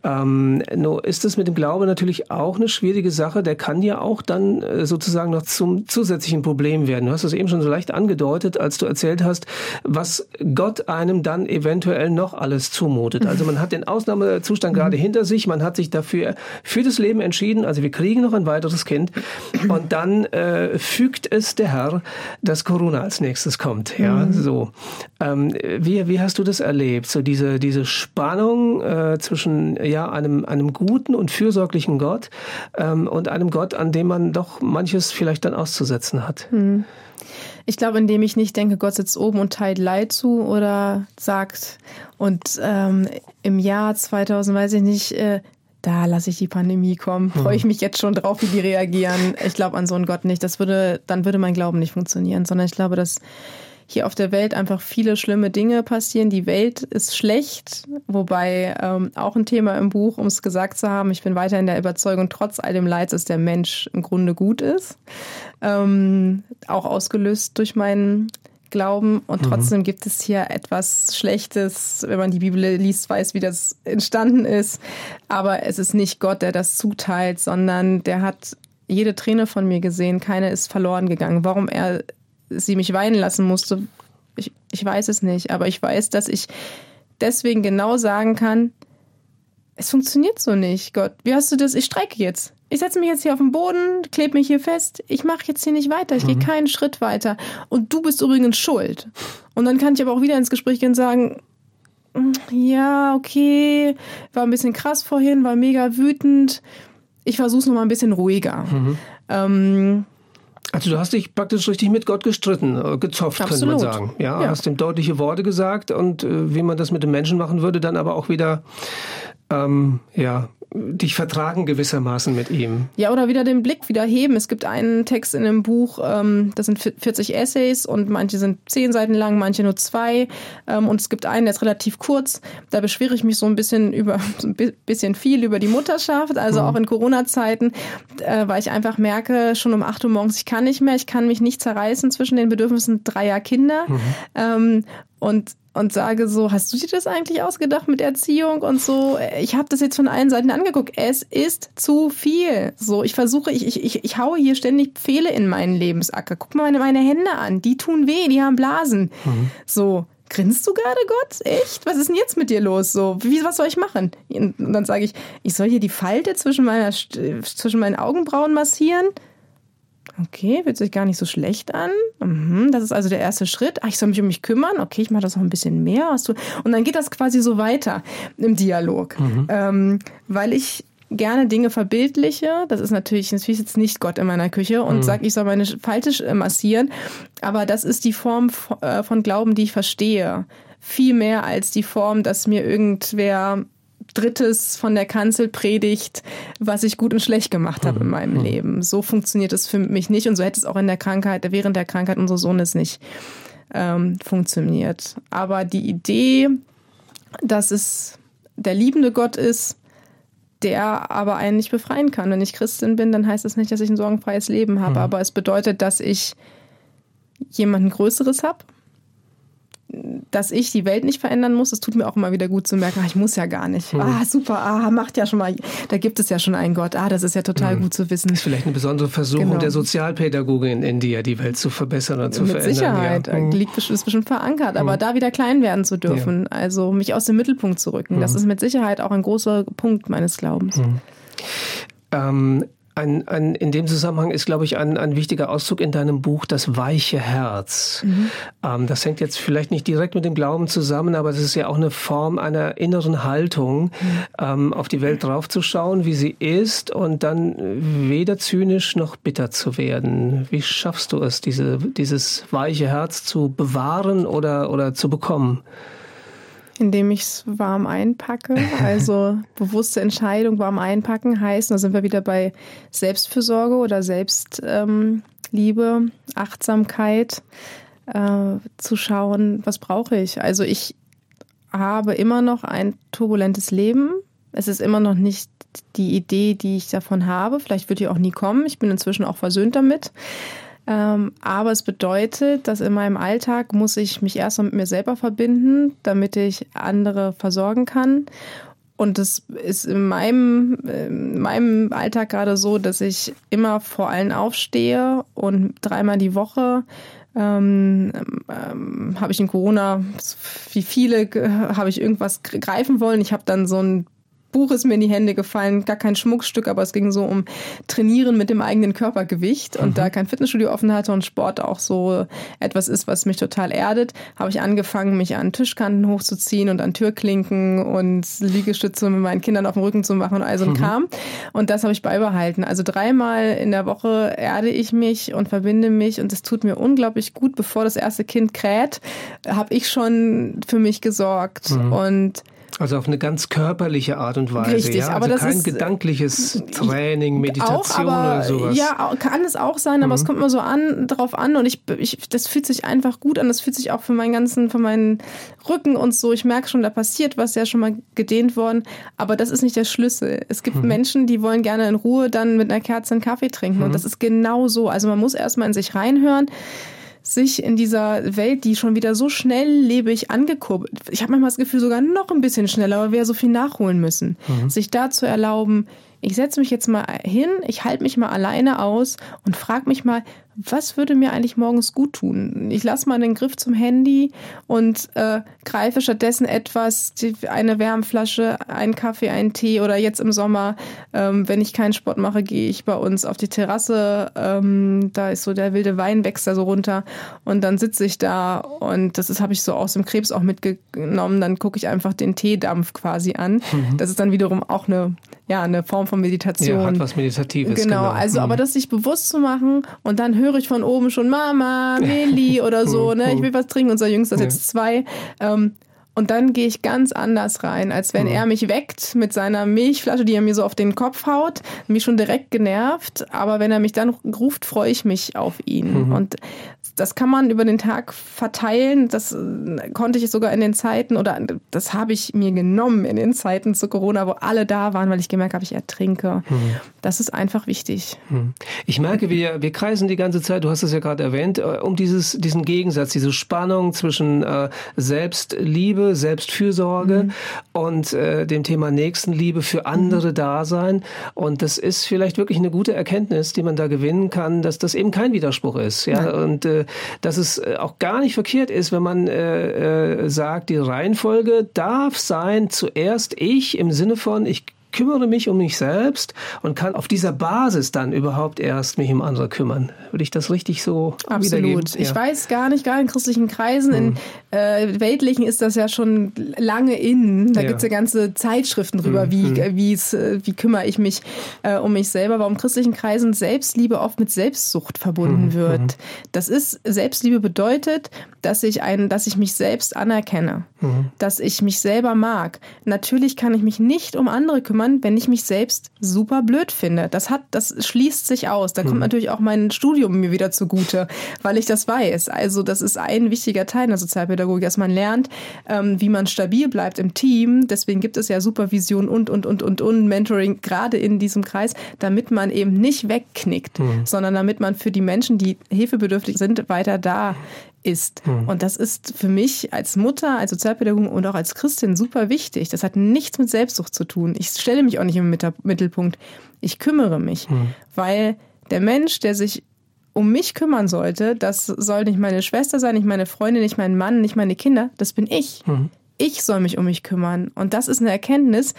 Ähm, nur ist es mit dem Glaube natürlich auch eine schwierige Sache. Der kann ja auch dann äh, sozusagen noch zum zusätzlichen Problem werden. Du hast es eben schon so leicht angedeutet, als du erzählt hast, was Gott einem dann eventuell noch alles zumutet. Also man hat den Ausnahmezustand gerade hinter sich, man hat sich dafür für das Leben entschieden. Also wir kriegen noch ein weiteres Kind und dann äh, fügt es der Herr, dass Corona als nächstes kommt. Ja, so. Ähm, wie, wie hast du das erlebt? So diese, diese Spannung äh, zwischen ja, einem, einem guten und fürsorglichen Gott ähm, und einem Gott, an dem man doch manches vielleicht dann auszusetzen hat. Ich glaube, indem ich nicht denke, Gott sitzt oben und teilt Leid zu oder sagt, und ähm, im Jahr 2000, weiß ich nicht, äh, da lasse ich die Pandemie kommen, freue ich mich jetzt schon drauf, wie die reagieren. Ich glaube an so einen Gott nicht. Das würde, dann würde mein Glauben nicht funktionieren, sondern ich glaube, dass hier auf der Welt einfach viele schlimme Dinge passieren. Die Welt ist schlecht, wobei ähm, auch ein Thema im Buch, um es gesagt zu haben, ich bin weiter in der Überzeugung, trotz all dem Leids, dass der Mensch im Grunde gut ist. Ähm, auch ausgelöst durch meinen Glauben. Und trotzdem gibt es hier etwas Schlechtes. Wenn man die Bibel liest, weiß, wie das entstanden ist. Aber es ist nicht Gott, der das zuteilt, sondern der hat jede Träne von mir gesehen. Keine ist verloren gegangen. Warum er sie mich weinen lassen musste, ich, ich weiß es nicht. Aber ich weiß, dass ich deswegen genau sagen kann, es funktioniert so nicht, Gott. Wie hast du das? Ich streike jetzt. Ich setze mich jetzt hier auf den Boden, klebe mich hier fest. Ich mache jetzt hier nicht weiter. Ich gehe keinen Schritt weiter. Und du bist übrigens schuld. Und dann kann ich aber auch wieder ins Gespräch gehen und sagen, "Mm, ja, okay, war ein bisschen krass vorhin, war mega wütend. Ich versuche es nochmal ein bisschen ruhiger. Ähm, Also du hast dich praktisch richtig mit Gott gestritten, äh, gezopft, könnte man Absolut. sagen. Ja, Ja. hast ihm deutliche Worte gesagt und äh, wie man das mit dem Menschen machen würde, dann aber auch wieder ähm, ja, dich vertragen gewissermaßen mit ihm. Ja, oder wieder den Blick wieder heben. Es gibt einen Text in dem Buch, ähm, das sind 40 Essays und manche sind zehn Seiten lang, manche nur zwei. Ähm, und es gibt einen, der ist relativ kurz. Da beschwere ich mich so ein bisschen über, so ein bisschen viel über die Mutterschaft, also mhm. auch in Corona-Zeiten, äh, weil ich einfach merke, schon um 8 Uhr morgens, ich kann nicht mehr, ich kann mich nicht zerreißen zwischen den Bedürfnissen dreier Kinder. Mhm. Ähm, und und sage so, hast du dir das eigentlich ausgedacht mit Erziehung und so? Ich habe das jetzt von allen Seiten angeguckt. Es ist zu viel. So, ich versuche, ich, ich, ich, ich haue hier ständig Pfähle in meinen Lebensacker. Guck mal meine, meine Hände an. Die tun weh, die haben Blasen. Mhm. So. Grinst du gerade, Gott? Echt? Was ist denn jetzt mit dir los? So, wie, was soll ich machen? Und dann sage ich, ich soll hier die Falte zwischen, meiner, zwischen meinen Augenbrauen massieren. Okay, fühlt sich gar nicht so schlecht an. Mhm, das ist also der erste Schritt. Ach, ich soll mich um mich kümmern. Okay, ich mache das noch ein bisschen mehr. Hast du? Und dann geht das quasi so weiter im Dialog. Mhm. Ähm, weil ich gerne Dinge verbildliche. Das ist natürlich, natürlich jetzt nicht Gott in meiner Küche und mhm. sage, ich soll meine Falte massieren. Aber das ist die Form äh, von Glauben, die ich verstehe. Viel mehr als die Form, dass mir irgendwer Drittes von der Kanzel predigt, was ich gut und schlecht gemacht habe in mhm. meinem mhm. Leben. So funktioniert es für mich nicht und so hätte es auch in der Krankheit, während der Krankheit unseres Sohnes nicht ähm, funktioniert. Aber die Idee, dass es der liebende Gott ist, der aber einen nicht befreien kann. Wenn ich Christin bin, dann heißt das nicht, dass ich ein sorgenfreies Leben habe, mhm. aber es bedeutet, dass ich jemanden Größeres habe, dass ich die Welt nicht verändern muss, das tut mir auch immer wieder gut zu merken, ach, ich muss ja gar nicht. Hm. Ah, super, ah, macht ja schon mal, da gibt es ja schon einen Gott. Ah, das ist ja total hm. gut zu wissen. Das ist vielleicht eine besondere Versuchung genau. der Sozialpädagogin in dir, die Welt zu verbessern oder zu Mit verändern. Mit Sicherheit, ja. Hm. liegt ist bestimmt verankert, aber hm. da wieder klein werden zu dürfen, ja. also mich aus dem Mittelpunkt zu rücken, das hm. ist mit Sicherheit auch ein großer Punkt meines Glaubens. Hm. Ähm, ein, ein, in dem Zusammenhang ist, glaube ich, ein, ein wichtiger Auszug in deinem Buch das weiche Herz. Mhm. Ähm, das hängt jetzt vielleicht nicht direkt mit dem Glauben zusammen, aber es ist ja auch eine Form einer inneren Haltung, mhm. ähm, auf die Welt draufzuschauen, wie sie ist und dann weder zynisch noch bitter zu werden. Wie schaffst du es, diese, dieses weiche Herz zu bewahren oder, oder zu bekommen? Indem ich es warm einpacke. Also bewusste Entscheidung warm einpacken heißt, da sind wir wieder bei Selbstfürsorge oder Selbstliebe, ähm, Achtsamkeit, äh, zu schauen, was brauche ich. Also ich habe immer noch ein turbulentes Leben. Es ist immer noch nicht die Idee, die ich davon habe. Vielleicht wird die auch nie kommen. Ich bin inzwischen auch versöhnt damit. Ähm, aber es bedeutet, dass in meinem Alltag muss ich mich erstmal mit mir selber verbinden, damit ich andere versorgen kann. Und das ist in meinem, in meinem Alltag gerade so, dass ich immer vor allen aufstehe und dreimal die Woche ähm, ähm, habe ich in Corona, wie viele, habe ich irgendwas greifen wollen. Ich habe dann so ein Buch ist mir in die Hände gefallen, gar kein Schmuckstück, aber es ging so um Trainieren mit dem eigenen Körpergewicht. Und mhm. da kein Fitnessstudio offen hatte und Sport auch so etwas ist, was mich total erdet, habe ich angefangen, mich an Tischkanten hochzuziehen und an Türklinken und Liegestütze mit meinen Kindern auf dem Rücken zu machen und all so ein mhm. Kram. Und das habe ich beibehalten. Also dreimal in der Woche erde ich mich und verbinde mich und es tut mir unglaublich gut. Bevor das erste Kind kräht, habe ich schon für mich gesorgt. Mhm. Und also auf eine ganz körperliche Art und Weise. Richtig, ja? also aber das kein ist gedankliches Training, Meditation auch, aber, oder sowas. Ja, kann es auch sein, aber mhm. es kommt immer so an, drauf an und ich, ich, das fühlt sich einfach gut an. Das fühlt sich auch für meinen ganzen, für meinen Rücken und so. Ich merke schon, da passiert was, ja schon mal gedehnt worden. Aber das ist nicht der Schlüssel. Es gibt mhm. Menschen, die wollen gerne in Ruhe dann mit einer Kerze einen Kaffee trinken mhm. und das ist genau so. Also man muss erstmal in sich reinhören sich in dieser Welt, die schon wieder so schnelllebig angekurbelt, ich habe manchmal das Gefühl, sogar noch ein bisschen schneller, aber wir so viel nachholen müssen, mhm. sich da zu erlauben, ich setze mich jetzt mal hin, ich halte mich mal alleine aus und frage mich mal, was würde mir eigentlich morgens gut tun? Ich lasse mal den Griff zum Handy und äh, greife stattdessen etwas, eine Wärmflasche, einen Kaffee, einen Tee oder jetzt im Sommer, ähm, wenn ich keinen Sport mache, gehe ich bei uns auf die Terrasse. Ähm, da ist so der wilde Wein wächst da so runter und dann sitze ich da und das habe ich so aus dem Krebs auch mitgenommen. Dann gucke ich einfach den Teedampf quasi an. Mhm. Das ist dann wiederum auch eine ja eine Form von Meditation. Ja, hat was Meditatives. Genau, genau. also mhm. aber das sich bewusst zu machen und dann höre ich von oben schon Mama, Meli oder so, ne? Ich will was trinken. Unser Jüngster ist jetzt zwei. Ähm, Und dann gehe ich ganz anders rein, als wenn mhm. er mich weckt mit seiner Milchflasche, die er mir so auf den Kopf haut, mich schon direkt genervt. Aber wenn er mich dann ruft, freue ich mich auf ihn. Mhm. Und das kann man über den Tag verteilen. Das äh, konnte ich sogar in den Zeiten oder das habe ich mir genommen in den Zeiten zu Corona, wo alle da waren, weil ich gemerkt habe, ich ertrinke. Mhm. Das ist einfach wichtig. Mhm. Ich merke, wir, wir kreisen die ganze Zeit, du hast es ja gerade erwähnt, äh, um dieses, diesen Gegensatz, diese Spannung zwischen äh, Selbstliebe, Selbstfürsorge mhm. und äh, dem Thema Nächstenliebe für andere mhm. Dasein. Und das ist vielleicht wirklich eine gute Erkenntnis, die man da gewinnen kann, dass das eben kein Widerspruch ist. Ja? Nein. Und äh, dass es äh, auch gar nicht verkehrt ist, wenn man äh, äh, sagt, die Reihenfolge darf sein, zuerst ich im Sinne von, ich kümmere mich um mich selbst und kann auf dieser Basis dann überhaupt erst mich um andere kümmern. Würde ich das richtig so Absolut. Ich weiß gar nicht, gar in christlichen Kreisen, hm. in äh, weltlichen ist das ja schon lange in. Da ja. gibt es ja ganze Zeitschriften drüber, hm. wie, hm. wie's, äh, wie kümmere ich mich äh, um mich selber. Warum christlichen Kreisen Selbstliebe oft mit Selbstsucht verbunden hm. wird. Hm. Das ist, Selbstliebe bedeutet, dass ich ein, dass ich mich selbst anerkenne, hm. dass ich mich selber mag. Natürlich kann ich mich nicht um andere kümmern, kümmern, wenn ich mich selbst super blöd finde. Das hat, das schließt sich aus. Da kommt mhm. natürlich auch mein Studium mir wieder zugute, weil ich das weiß. Also das ist ein wichtiger Teil der Sozialpädagogik, dass man lernt, ähm, wie man stabil bleibt im Team. Deswegen gibt es ja Supervision und, und, und, und, und Mentoring gerade in diesem Kreis, damit man eben nicht wegknickt, mhm. sondern damit man für die Menschen, die hilfebedürftig sind, weiter da ist. Mhm. Und das ist für mich als Mutter, als Sozialpädagogin und auch als Christin super wichtig. Das hat nichts mit Selbstsucht zu tun. Ich stelle mich auch nicht im Mittelpunkt. Ich kümmere mich, mhm. weil der Mensch, der sich um mich kümmern sollte, das soll nicht meine Schwester sein, nicht meine Freundin, nicht mein Mann, nicht meine Kinder, das bin ich. Mhm. Ich soll mich um mich kümmern. Und das ist eine Erkenntnis,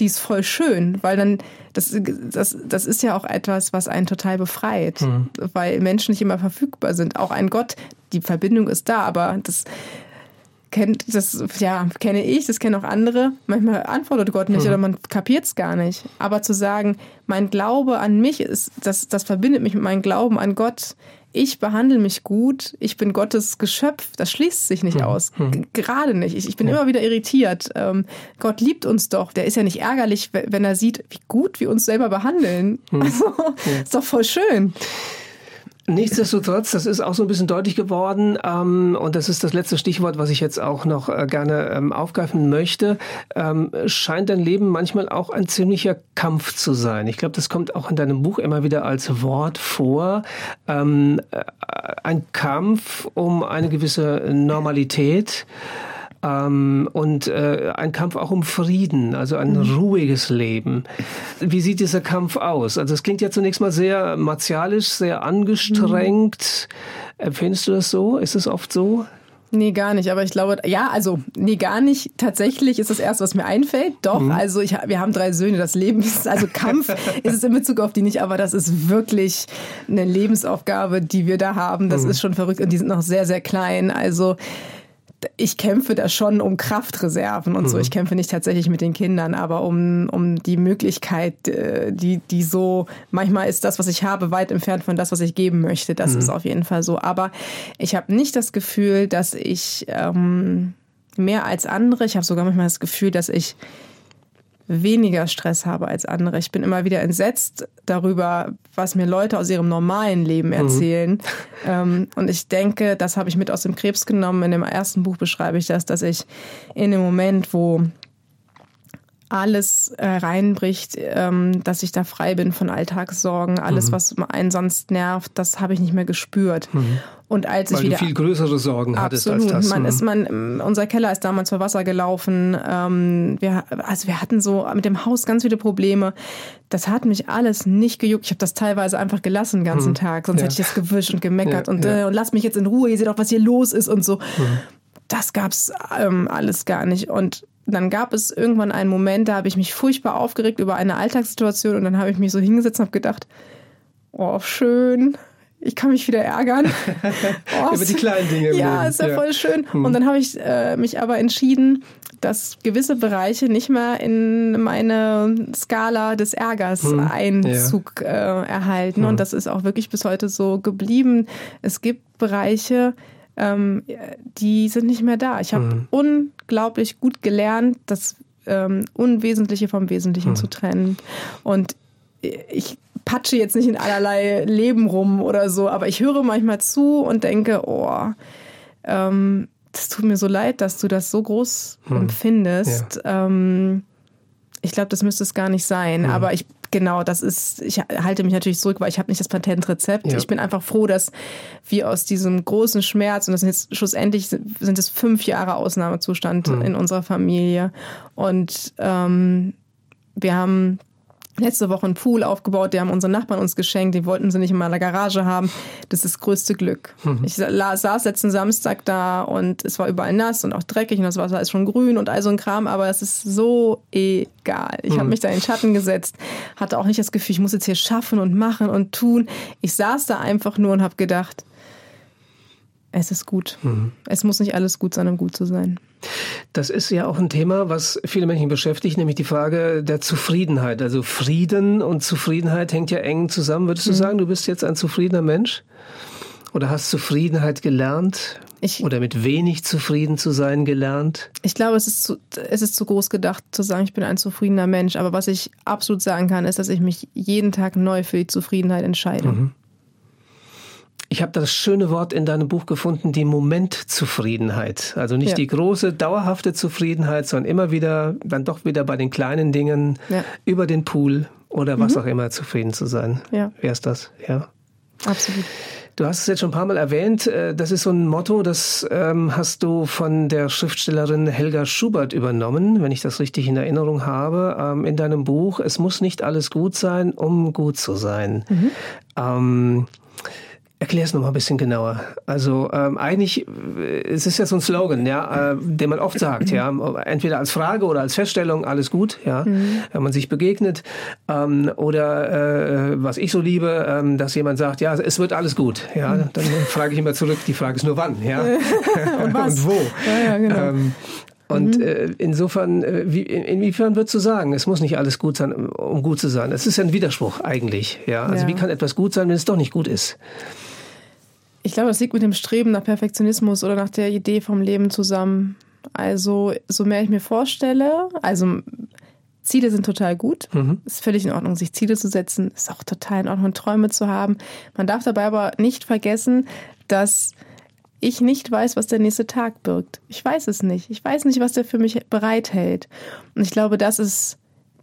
die ist voll schön, weil dann, das, das, das ist ja auch etwas, was einen total befreit, mhm. weil Menschen nicht immer verfügbar sind. Auch ein Gott, die Verbindung ist da, aber das kennt, das, ja, kenne ich, das kennen auch andere. Manchmal antwortet Gott nicht mhm. oder man kapiert es gar nicht. Aber zu sagen, mein Glaube an mich ist, das, das verbindet mich mit meinem Glauben an Gott ich behandle mich gut, ich bin Gottes Geschöpf, das schließt sich nicht hm. aus. Hm. Gerade nicht. Ich, ich bin ja. immer wieder irritiert. Ähm, Gott liebt uns doch. Der ist ja nicht ärgerlich, wenn er sieht, wie gut wir uns selber behandeln. Also, ja. ist doch voll schön. Nichtsdestotrotz, das ist auch so ein bisschen deutlich geworden ähm, und das ist das letzte Stichwort, was ich jetzt auch noch äh, gerne ähm, aufgreifen möchte, ähm, scheint dein Leben manchmal auch ein ziemlicher Kampf zu sein. Ich glaube, das kommt auch in deinem Buch immer wieder als Wort vor. Ähm, äh, ein Kampf um eine gewisse Normalität ähm, und äh, ein Kampf auch um Frieden, also ein mhm. ruhiges Leben. Wie sieht dieser Kampf aus? Also es klingt ja zunächst mal sehr martialisch, sehr angestrengt. Mhm. Empfindest du das so? Ist es oft so? Nee, gar nicht. Aber ich glaube, ja, also, nee, gar nicht. Tatsächlich ist das erste, was mir einfällt. Doch, mhm. also ich, wir haben drei Söhne. Das Leben ist, also Kampf ist es in Bezug auf die nicht, aber das ist wirklich eine Lebensaufgabe, die wir da haben. Das mhm. ist schon verrückt und die sind noch sehr, sehr klein. Also, ich kämpfe da schon um Kraftreserven und mhm. so. Ich kämpfe nicht tatsächlich mit den Kindern, aber um, um die Möglichkeit, äh, die, die so, manchmal ist das, was ich habe, weit entfernt von das, was ich geben möchte. Das mhm. ist auf jeden Fall so. Aber ich habe nicht das Gefühl, dass ich ähm, mehr als andere, ich habe sogar manchmal das Gefühl, dass ich weniger Stress habe als andere. Ich bin immer wieder entsetzt darüber, was mir Leute aus ihrem normalen Leben mhm. erzählen. Mhm. Ähm, und ich denke, das habe ich mit aus dem Krebs genommen. In dem ersten Buch beschreibe ich das, dass ich in dem Moment, wo alles äh, reinbricht, ähm, dass ich da frei bin von Alltagssorgen, alles, mhm. was einen sonst nervt, das habe ich nicht mehr gespürt. Mhm. Und als Weil ich wieder du viel größere Sorgen hattest absolut, als das. Man ist, man, unser Keller ist damals vor Wasser gelaufen. Ähm, wir, also wir hatten so mit dem Haus ganz viele Probleme. Das hat mich alles nicht gejuckt. Ich habe das teilweise einfach gelassen den ganzen mhm. Tag. Sonst ja. hätte ich das gewischt und gemeckert ja, und, ja. Äh, und lass mich jetzt in Ruhe. Ihr seht auch, was hier los ist und so. Mhm. Das gab's ähm, alles gar nicht. Und dann gab es irgendwann einen Moment, da habe ich mich furchtbar aufgeregt über eine Alltagssituation und dann habe ich mich so hingesetzt und habe gedacht, oh, schön, ich kann mich wieder ärgern. Oh, Über die kleinen Dinge. Ja, ist ja, ja, voll schön. Hm. Und dann habe ich äh, mich aber entschieden, dass gewisse Bereiche nicht mehr in meine Skala des Ärgers hm. Einzug ja. äh, erhalten. Hm. Und das ist auch wirklich bis heute so geblieben. Es gibt Bereiche, ähm, die sind nicht mehr da. Ich habe hm unglaublich gut gelernt, das ähm, Unwesentliche vom Wesentlichen hm. zu trennen. Und ich patsche jetzt nicht in allerlei Leben rum oder so, aber ich höre manchmal zu und denke, oh, ähm, das tut mir so leid, dass du das so groß hm. empfindest. Ja. Ähm, ich glaube, das müsste es gar nicht sein. Hm. Aber ich genau, das ist, ich halte mich natürlich zurück, weil ich habe nicht das Patentrezept. Ja. Ich bin einfach froh, dass wir aus diesem großen Schmerz, und das sind jetzt schlussendlich sind es fünf Jahre Ausnahmezustand hm. in unserer Familie. Und ähm, wir haben letzte Woche einen Pool aufgebaut, die haben unsere Nachbarn uns geschenkt, die wollten sie nicht in meiner Garage haben. Das ist das größte Glück. Mhm. Ich saß letzten Samstag da und es war überall nass und auch dreckig und das Wasser ist schon grün und all so ein Kram, aber es ist so egal. Ich mhm. habe mich da in den Schatten gesetzt, hatte auch nicht das Gefühl, ich muss jetzt hier schaffen und machen und tun. Ich saß da einfach nur und habe gedacht, es ist gut. Mhm. Es muss nicht alles gut sein, um gut zu sein. Das ist ja auch ein Thema, was viele Menschen beschäftigt, nämlich die Frage der Zufriedenheit. Also Frieden und Zufriedenheit hängt ja eng zusammen. Würdest du mhm. sagen, du bist jetzt ein zufriedener Mensch? Oder hast Zufriedenheit gelernt? Ich, oder mit wenig zufrieden zu sein gelernt? Ich glaube, es ist, zu, es ist zu groß gedacht, zu sagen, ich bin ein zufriedener Mensch. Aber was ich absolut sagen kann, ist, dass ich mich jeden Tag neu für die Zufriedenheit entscheide. Mhm. Ich habe das schöne Wort in deinem Buch gefunden, die Momentzufriedenheit. Also nicht ja. die große, dauerhafte Zufriedenheit, sondern immer wieder, dann doch wieder bei den kleinen Dingen, ja. über den Pool oder was mhm. auch immer zufrieden zu sein. Ja. Wer ist das? Ja. Absolut. Du hast es jetzt schon ein paar Mal erwähnt. Äh, das ist so ein Motto, das ähm, hast du von der Schriftstellerin Helga Schubert übernommen, wenn ich das richtig in Erinnerung habe, ähm, in deinem Buch. Es muss nicht alles gut sein, um gut zu sein. Mhm. Ähm, Erklär es noch mal ein bisschen genauer. Also ähm, eigentlich, äh, es ist ja so ein Slogan, ja, äh, den man oft sagt, ja, entweder als Frage oder als Feststellung, alles gut, ja, mhm. wenn man sich begegnet, ähm, oder äh, was ich so liebe, ähm, dass jemand sagt, ja, es wird alles gut, ja, mhm. dann frage ich immer zurück, die Frage ist nur wann, ja, und, und wo. Ja, ja, genau. Ähm, und mhm. äh, insofern, äh, wie, in, inwiefern würdest du sagen, es muss nicht alles gut sein, um gut zu sein? Es ist ja ein Widerspruch eigentlich. Ja? Also ja. wie kann etwas gut sein, wenn es doch nicht gut ist? Ich glaube, das liegt mit dem Streben nach Perfektionismus oder nach der Idee vom Leben zusammen. Also, so mehr ich mir vorstelle, also Ziele sind total gut. Mhm. Ist völlig in Ordnung, sich Ziele zu setzen. Ist auch total in Ordnung, Träume zu haben. Man darf dabei aber nicht vergessen, dass ich nicht weiß, was der nächste Tag birgt. Ich weiß es nicht. Ich weiß nicht, was der für mich bereithält. Und ich glaube, das ist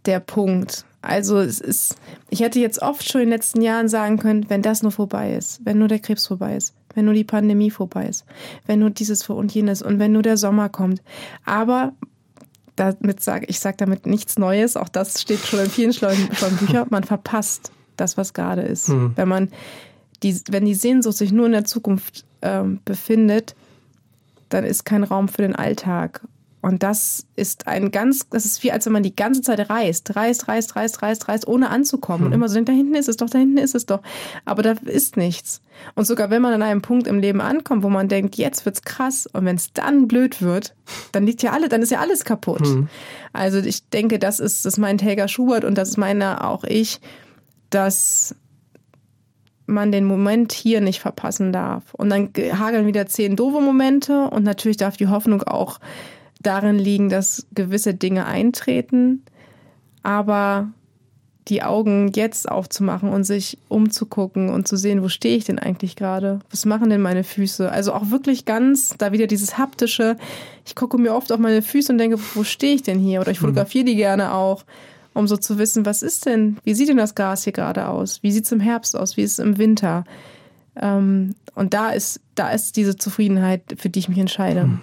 der Punkt. Also es ist, ich hätte jetzt oft schon in den letzten Jahren sagen können, wenn das nur vorbei ist, wenn nur der Krebs vorbei ist, wenn nur die Pandemie vorbei ist, wenn nur dieses und jenes und wenn nur der Sommer kommt. Aber damit sage ich sage damit nichts Neues, auch das steht schon in vielen schlauen Büchern, man verpasst das, was gerade ist. Mhm. Wenn man die, wenn die Sehnsucht sich nur in der Zukunft ähm, befindet, dann ist kein Raum für den Alltag. Und das ist ein ganz, das ist wie als wenn man die ganze Zeit reist, reist, reist, reist, reist, reist, ohne anzukommen. Hm. Und immer so denkt, da hinten ist es doch, da hinten ist es doch. Aber da ist nichts. Und sogar wenn man an einem Punkt im Leben ankommt, wo man denkt, jetzt wird's krass, und wenn es dann blöd wird, dann liegt ja alle, dann ist ja alles kaputt. Hm. Also ich denke, das ist, das meint Helga Schubert und das ist meine auch ich, dass man den Moment hier nicht verpassen darf. Und dann hageln wieder zehn doofe Momente und natürlich darf die Hoffnung auch darin liegen, dass gewisse Dinge eintreten, aber die Augen jetzt aufzumachen und sich umzugucken und zu sehen, wo stehe ich denn eigentlich gerade? Was machen denn meine Füße? Also auch wirklich ganz, da wieder dieses haptische, ich gucke mir oft auf meine Füße und denke, wo stehe ich denn hier? Oder ich mhm. fotografiere die gerne auch, um so zu wissen, was ist denn, wie sieht denn das Gras hier gerade aus? Wie sieht es im Herbst aus? Wie ist es im Winter? Ähm, und da ist, da ist diese Zufriedenheit, für die ich mich entscheide. Mhm.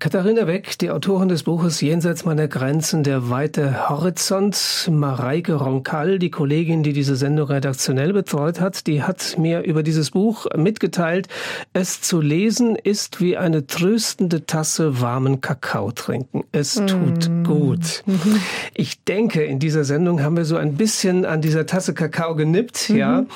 Katharina Beck, die Autorin des Buches Jenseits meiner Grenzen, der weite Horizont, Mareike Ronkal, die Kollegin, die diese Sendung redaktionell betreut hat, die hat mir über dieses Buch mitgeteilt, es zu lesen ist wie eine tröstende Tasse warmen Kakao trinken. Es tut mm. gut. Mhm. Ich denke, in dieser Sendung haben wir so ein bisschen an dieser Tasse Kakao genippt, mhm. ja.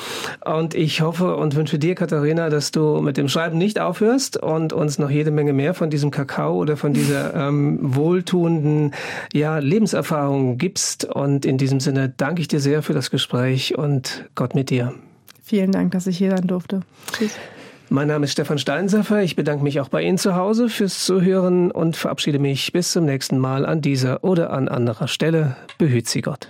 Und ich hoffe und wünsche dir, Katharina, dass du mit dem Schreiben nicht aufhörst und uns noch jede Menge mehr von diesem Kakao oder von dieser ähm, wohltuenden ja, Lebenserfahrung gibst. Und in diesem Sinne danke ich dir sehr für das Gespräch und Gott mit dir. Vielen Dank, dass ich hier sein durfte. Tschüss. Mein Name ist Stefan Steinsaffer. Ich bedanke mich auch bei Ihnen zu Hause fürs Zuhören und verabschiede mich bis zum nächsten Mal an dieser oder an anderer Stelle. Behüt Sie Gott.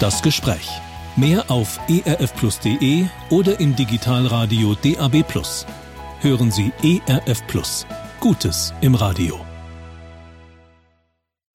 Das Gespräch. Mehr auf erfplus.de oder im Digitalradio DAB+. Hören Sie ERF Plus. Gutes im Radio.